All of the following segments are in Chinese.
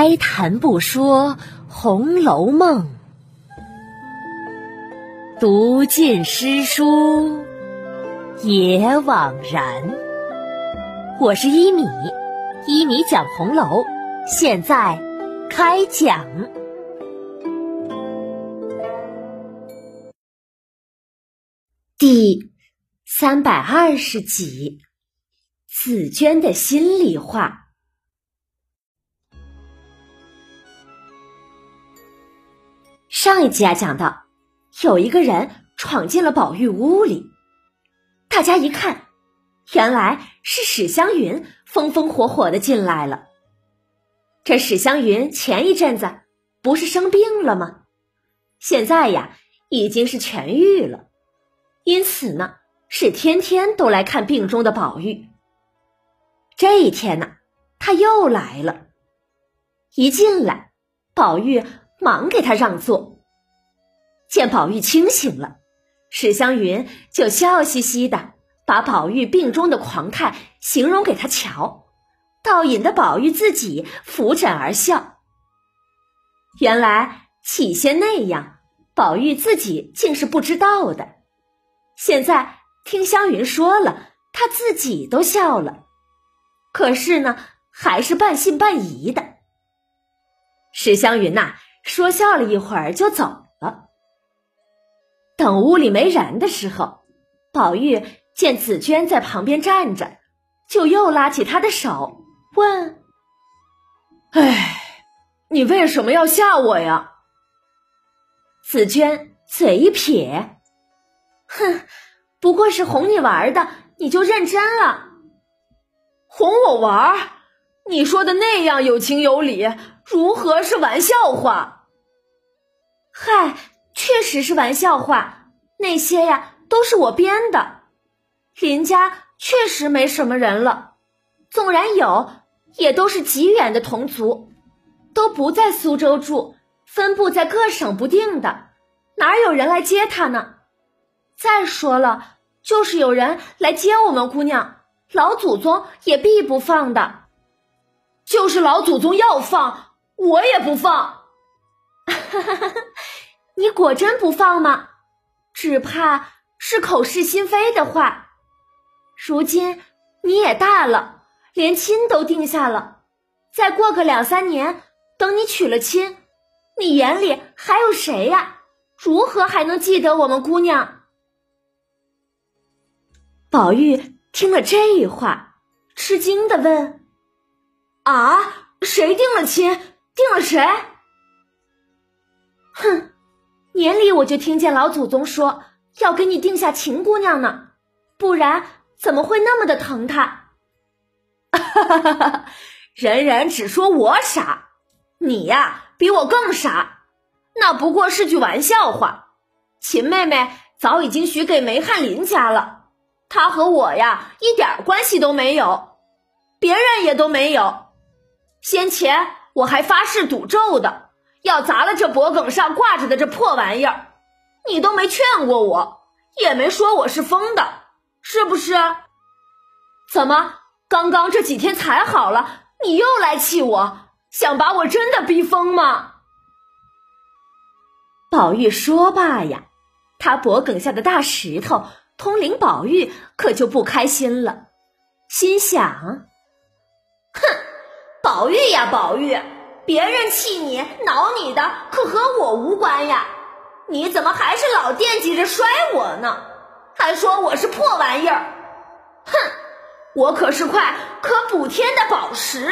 开谈不说《红楼梦》，读尽诗书也枉然。我是一米，一米讲红楼，现在开讲第三百二十集：紫娟的心里话。上一集啊，讲到有一个人闯进了宝玉屋里，大家一看，原来是史湘云风风火火的进来了。这史湘云前一阵子不是生病了吗？现在呀，已经是痊愈了，因此呢，是天天都来看病中的宝玉。这一天呢，他又来了，一进来，宝玉。忙给他让座。见宝玉清醒了，史湘云就笑嘻嘻的把宝玉病中的狂态形容给他瞧，倒引得宝玉自己扶枕而笑。原来起先那样，宝玉自己竟是不知道的，现在听湘云说了，他自己都笑了。可是呢，还是半信半疑的。史湘云呐。说笑了一会儿就走。等屋里没人的时候，宝玉见紫娟在旁边站着，就又拉起她的手问：“哎，你为什么要吓我呀？”紫娟嘴一撇：“哼，不过是哄你玩的，你就认真了。哄我玩？你说的那样有情有理，如何是玩笑话？”嗨，确实是玩笑话，那些呀都是我编的。林家确实没什么人了，纵然有，也都是极远的同族，都不在苏州住，分布在各省不定的，哪有人来接他呢？再说了，就是有人来接我们姑娘，老祖宗也必不放的。就是老祖宗要放，我也不放。哈哈哈！你果真不放吗？只怕是口是心非的话。如今你也大了，连亲都定下了，再过个两三年，等你娶了亲，你眼里还有谁呀？如何还能记得我们姑娘？宝玉听了这话，吃惊的问：“啊，谁定了亲？定了谁？”哼，年里我就听见老祖宗说要给你定下秦姑娘呢，不然怎么会那么的疼她？哈哈哈哈哈人人只说我傻，你呀比我更傻。那不过是句玩笑话。秦妹妹早已经许给梅翰林家了，她和我呀一点关系都没有，别人也都没有。先前我还发誓赌咒的。要砸了这脖梗上挂着的这破玩意儿，你都没劝过我，也没说我是疯的，是不是？怎么刚刚这几天才好了，你又来气我，想把我真的逼疯吗？宝玉说罢呀，他脖梗下的大石头通灵宝玉可就不开心了，心想：哼，宝玉呀，宝玉。别人气你、恼你的，可和我无关呀！你怎么还是老惦记着摔我呢？还说我是破玩意儿！哼，我可是块可补天的宝石！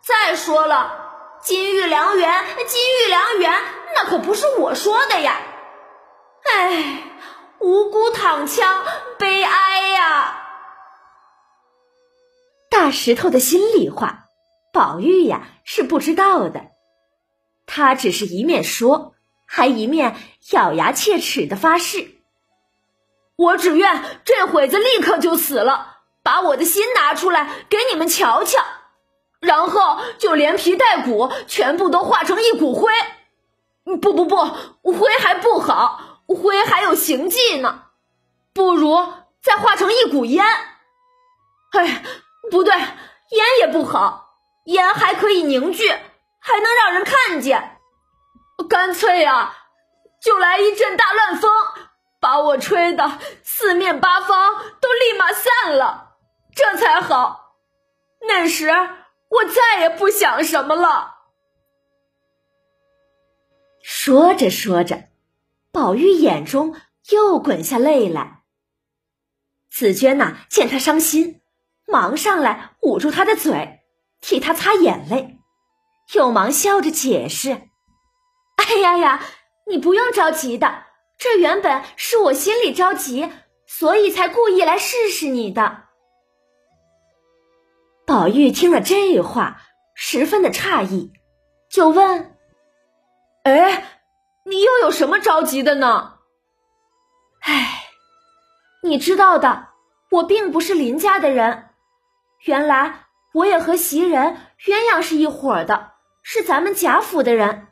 再说了，金玉良缘，金玉良缘，那可不是我说的呀！哎，无辜躺枪，悲哀呀！大石头的心里话。宝玉呀是不知道的，他只是一面说，还一面咬牙切齿的发誓：“我只愿这会子立刻就死了，把我的心拿出来给你们瞧瞧，然后就连皮带骨全部都化成一股灰。不不不，灰还不好，灰还有形迹呢，不如再化成一股烟。哎，不对，烟也不好。”烟还可以凝聚，还能让人看见。干脆呀，就来一阵大乱风，把我吹的四面八方都立马散了，这才好。那时我再也不想什么了。说着说着，宝玉眼中又滚下泪来。紫娟呐，见他伤心，忙上来捂住他的嘴，替他擦眼泪，又忙笑着解释。哎呀呀，你不用着急的，这原本是我心里着急，所以才故意来试试你的。宝玉听了这话，十分的诧异，就问：“哎，你又有什么着急的呢？”哎，你知道的，我并不是林家的人，原来我也和袭人、鸳鸯是一伙的，是咱们贾府的人。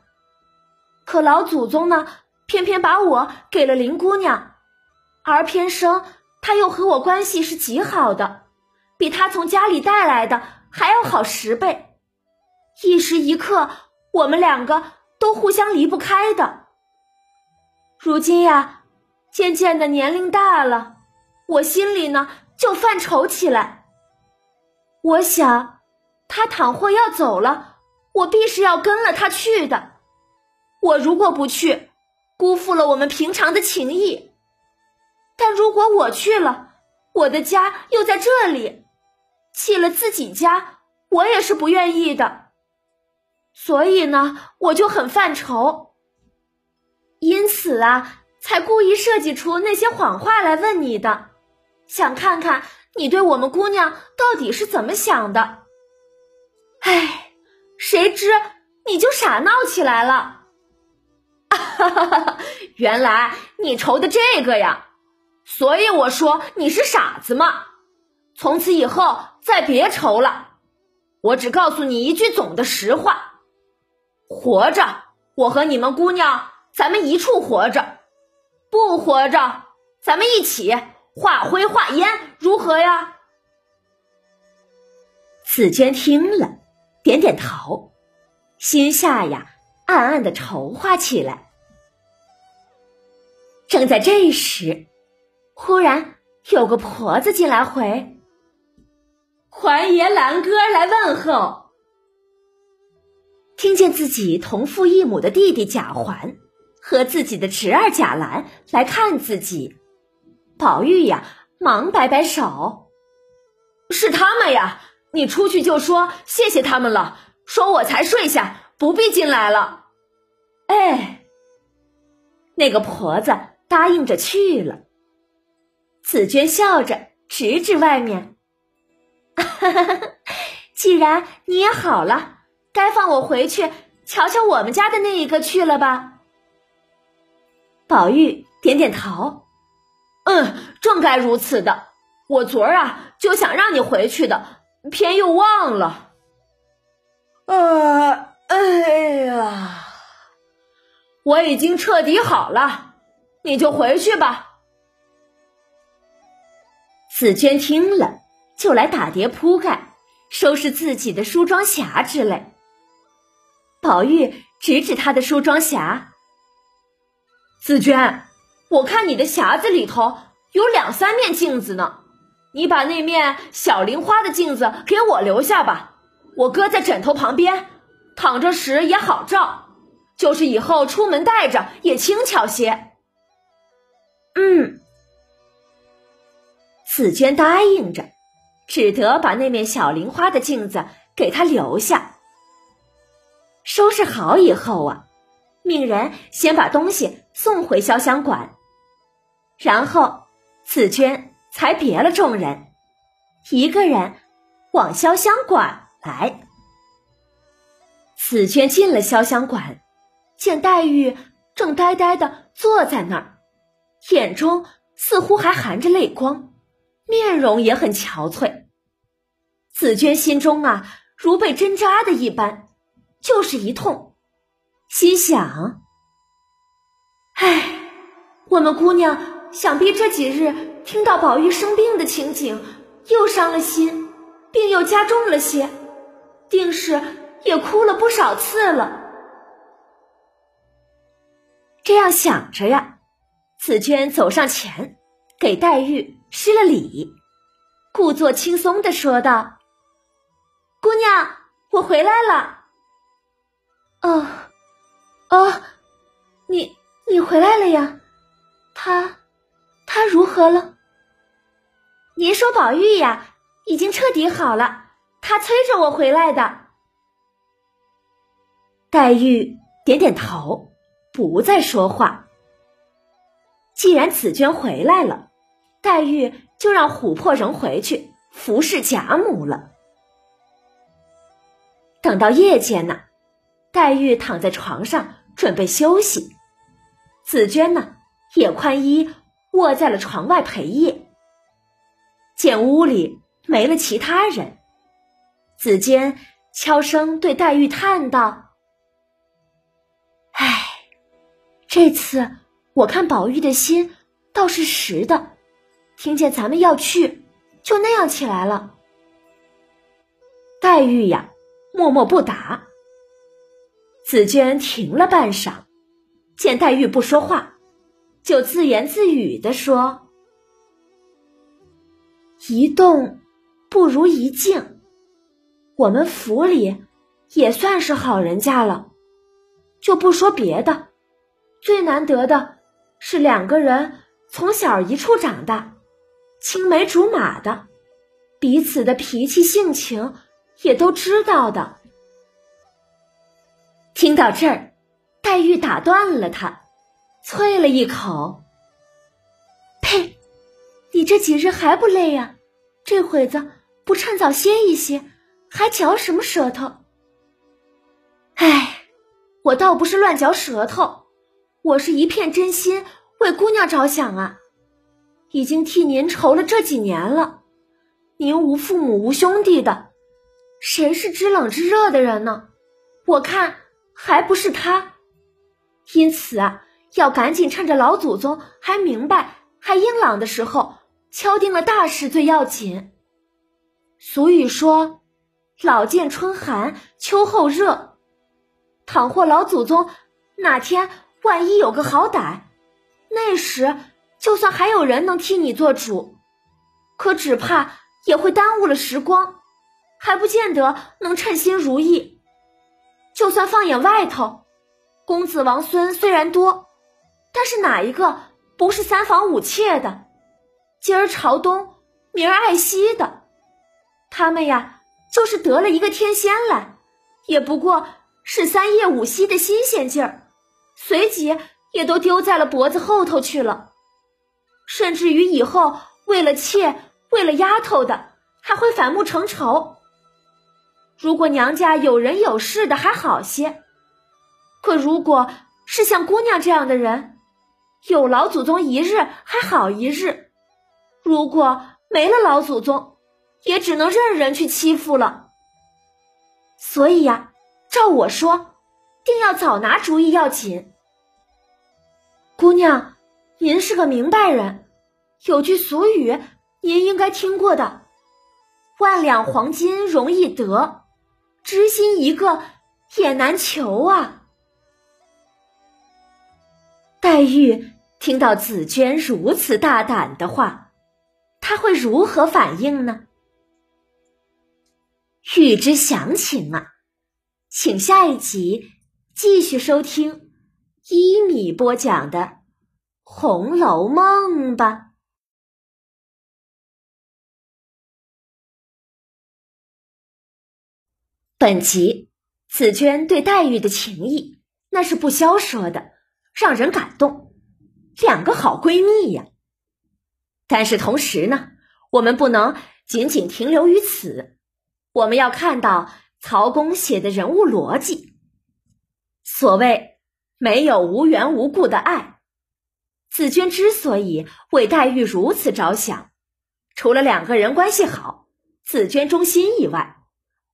可老祖宗呢，偏偏把我给了林姑娘，而偏生她又和我关系是极好的，比她从家里带来的还要好十倍，一时一刻我们两个都互相离不开的。如今呀，渐渐的年龄大了，我心里呢就犯愁起来。我想，他倘或要走了，我必是要跟了他去的。我如果不去，辜负了我们平常的情谊；但如果我去了，我的家又在这里，弃了自己家，我也是不愿意的。所以呢，我就很犯愁，因此啊，才故意设计出那些谎话来问你的，想看看你对我们姑娘到底是怎么想的。唉，谁知你就傻闹起来了。哈哈哈！原来你愁的这个呀，所以我说你是傻子嘛。从此以后再别愁了。我只告诉你一句总的实话：活着，我和你们姑娘咱们一处活着；不活着，咱们一起化灰化烟，如何呀？紫娟听了，点点头，心下呀暗暗的筹划起来。正在这时，忽然有个婆子进来回：“环爷、兰哥来问候。”听见自己同父异母的弟弟贾环和自己的侄儿贾兰来看自己，宝玉呀，忙摆摆手：“是他们呀，你出去就说谢谢他们了，说我才睡下，不必进来了。”哎，那个婆子。答应着去了。紫娟笑着指指外面：“ 既然你也好了，该放我回去瞧瞧我们家的那一个去了吧。”宝玉点点头：“嗯，正该如此的。我昨儿啊就想让你回去的，偏又忘了。啊，哎呀，我已经彻底好了。”你就回去吧。紫娟听了，就来打叠铺盖，收拾自己的梳妆匣之类。宝玉指指他的梳妆匣：“紫娟，我看你的匣子里头有两三面镜子呢，你把那面小菱花的镜子给我留下吧，我搁在枕头旁边，躺着时也好照，就是以后出门带着也轻巧些。”嗯，紫娟答应着，只得把那面小菱花的镜子给他留下。收拾好以后啊，命人先把东西送回潇湘馆，然后紫娟才别了众人，一个人往潇湘馆来。紫娟进了潇湘馆，见黛玉正呆呆的坐在那儿。眼中似乎还含着泪光，面容也很憔悴。紫娟心中啊，如被针扎的一般，就是一痛，心想：唉，我们姑娘想必这几日听到宝玉生病的情景，又伤了心，病又加重了些。定是也哭了不少次了。这样想着呀，紫娟走上前，给黛玉施了礼，故作轻松的说道：“姑娘，我回来了。”“哦，哦，你你回来了呀？他他如何了？”“您说宝玉呀，已经彻底好了，他催着我回来的。”黛玉点点头。不再说话。既然紫娟回来了，黛玉就让琥珀人回去服侍贾母了。等到夜间呢，黛玉躺在床上准备休息，紫娟呢也宽衣卧在了床外陪夜。见屋里没了其他人，紫娟悄声对黛玉叹道：“唉。”这次我看宝玉的心倒是实的，听见咱们要去，就那样起来了。黛玉呀，默默不答。紫娟停了半晌，见黛玉不说话，就自言自语的说：“一动不如一静，我们府里也算是好人家了，就不说别的。”最难得的是两个人从小一处长大，青梅竹马的，彼此的脾气性情也都知道的。听到这儿，黛玉打断了他，啐了一口：“呸！你这几日还不累呀？这会子不趁早歇一歇，还嚼什么舌头？”哎，我倒不是乱嚼舌头。我是一片真心为姑娘着想啊，已经替您愁了这几年了。您无父母无兄弟的，谁是知冷知热的人呢？我看还不是他。因此啊，要赶紧趁着老祖宗还明白还英朗的时候，敲定了大事最要紧。俗语说：“老见春寒秋后热。”倘或老祖宗哪天。万一有个好歹，那时就算还有人能替你做主，可只怕也会耽误了时光，还不见得能称心如意。就算放眼外头，公子王孙虽然多，但是哪一个不是三房五妾的？今儿朝东，明儿爱西的，他们呀，就是得了一个天仙来，也不过是三夜五夕的新鲜劲儿。随即也都丢在了脖子后头去了，甚至于以后为了妾、为了丫头的，还会反目成仇。如果娘家有人有势的还好些，可如果是像姑娘这样的人，有老祖宗一日还好一日，如果没了老祖宗，也只能任人去欺负了。所以呀，照我说。定要早拿主意要紧，姑娘，您是个明白人，有句俗语您应该听过的：“万两黄金容易得，知心一个也难求啊。”黛玉听到紫娟如此大胆的话，她会如何反应呢？欲知详情啊，请下一集。继续收听一米播讲的《红楼梦》吧。本集紫娟对黛玉的情谊那是不消说的，让人感动。两个好闺蜜呀！但是同时呢，我们不能仅仅停留于此，我们要看到曹公写的人物逻辑。所谓没有无缘无故的爱，紫娟之所以为黛玉如此着想，除了两个人关系好、紫娟忠心以外，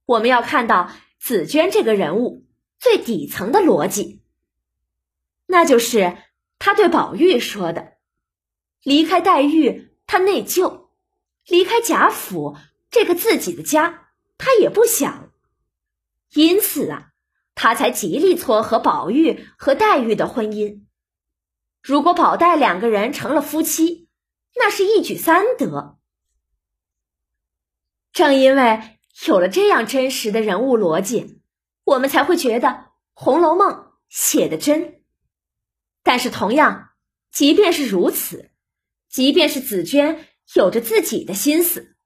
我们要看到紫娟这个人物最底层的逻辑，那就是他对宝玉说的：“离开黛玉，他内疚；离开贾府这个自己的家，他也不想。因此啊，他才极力撮合宝玉和黛玉的婚姻。如果宝黛两个人成了夫妻，那是一举三得。正因为有了这样真实的人物逻辑，我们才会觉得《红楼梦》写的真。但是，同样，即便是如此，即便是紫娟有着自己的心思，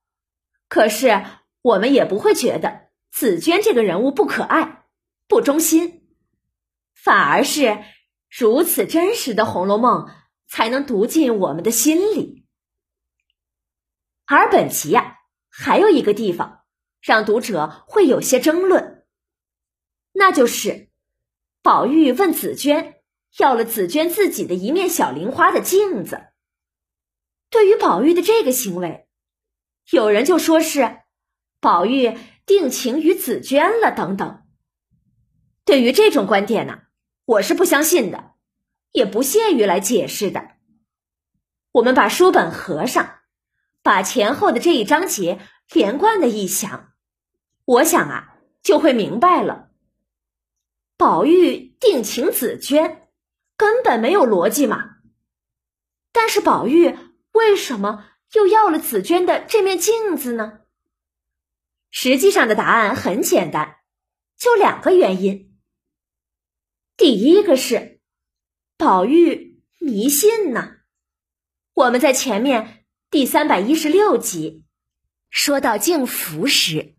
可是我们也不会觉得紫娟这个人物不可爱、不忠心，反而是如此真实的《红楼梦》才能读进我们的心里。而本集呀。还有一个地方让读者会有些争论，那就是宝玉问紫娟要了紫娟自己的一面小菱花的镜子。对于宝玉的这个行为，有人就说是宝玉定情于紫娟了等等。对于这种观点呢，我是不相信的，也不屑于来解释的。我们把书本合上。把前后的这一章节连贯的一想，我想啊，就会明白了。宝玉定情紫娟，根本没有逻辑嘛。但是宝玉为什么又要了紫娟的这面镜子呢？实际上的答案很简单，就两个原因。第一个是宝玉迷信呢。我们在前面。第三百一十六集，说到镜符时，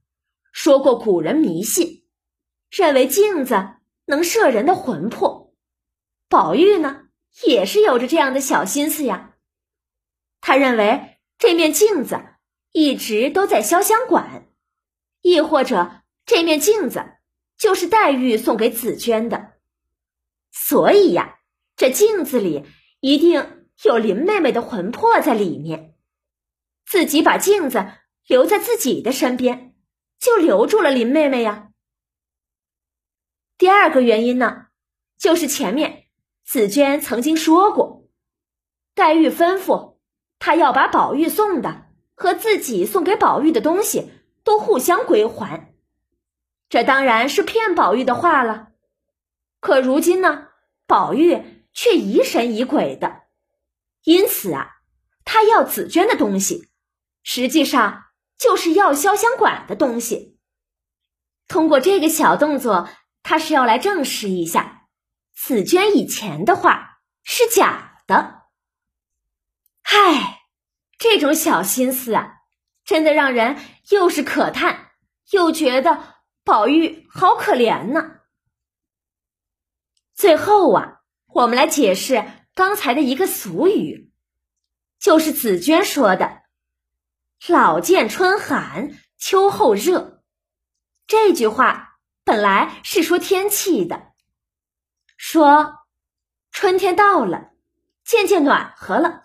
说过古人迷信，认为镜子能摄人的魂魄。宝玉呢，也是有着这样的小心思呀。他认为这面镜子一直都在潇湘馆，亦或者这面镜子就是黛玉送给紫娟的，所以呀，这镜子里一定有林妹妹的魂魄在里面。自己把镜子留在自己的身边，就留住了林妹妹呀。第二个原因呢，就是前面紫娟曾经说过，黛玉吩咐她要把宝玉送的和自己送给宝玉的东西都互相归还，这当然是骗宝玉的话了。可如今呢，宝玉却疑神疑鬼的，因此啊，他要紫娟的东西。实际上就是要潇湘馆的东西。通过这个小动作，他是要来证实一下紫娟以前的话是假的。唉，这种小心思啊，真的让人又是可叹，又觉得宝玉好可怜呢。最后啊，我们来解释刚才的一个俗语，就是紫娟说的。老见春寒秋后热，这句话本来是说天气的，说春天到了，渐渐暖和了，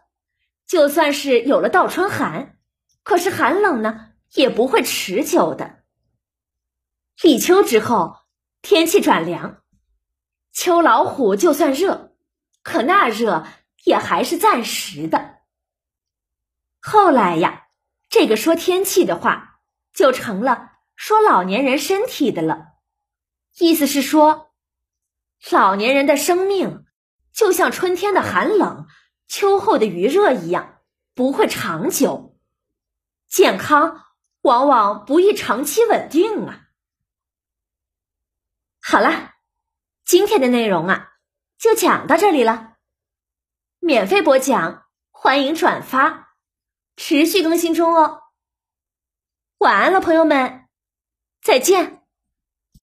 就算是有了倒春寒，可是寒冷呢也不会持久的。立秋之后，天气转凉，秋老虎就算热，可那热也还是暂时的。后来呀。这个说天气的话，就成了说老年人身体的了。意思是说，老年人的生命就像春天的寒冷、秋后的余热一样，不会长久，健康往往不易长期稳定啊。好了，今天的内容啊，就讲到这里了。免费播讲，欢迎转发。持续更新中哦，晚安了，朋友们，再见。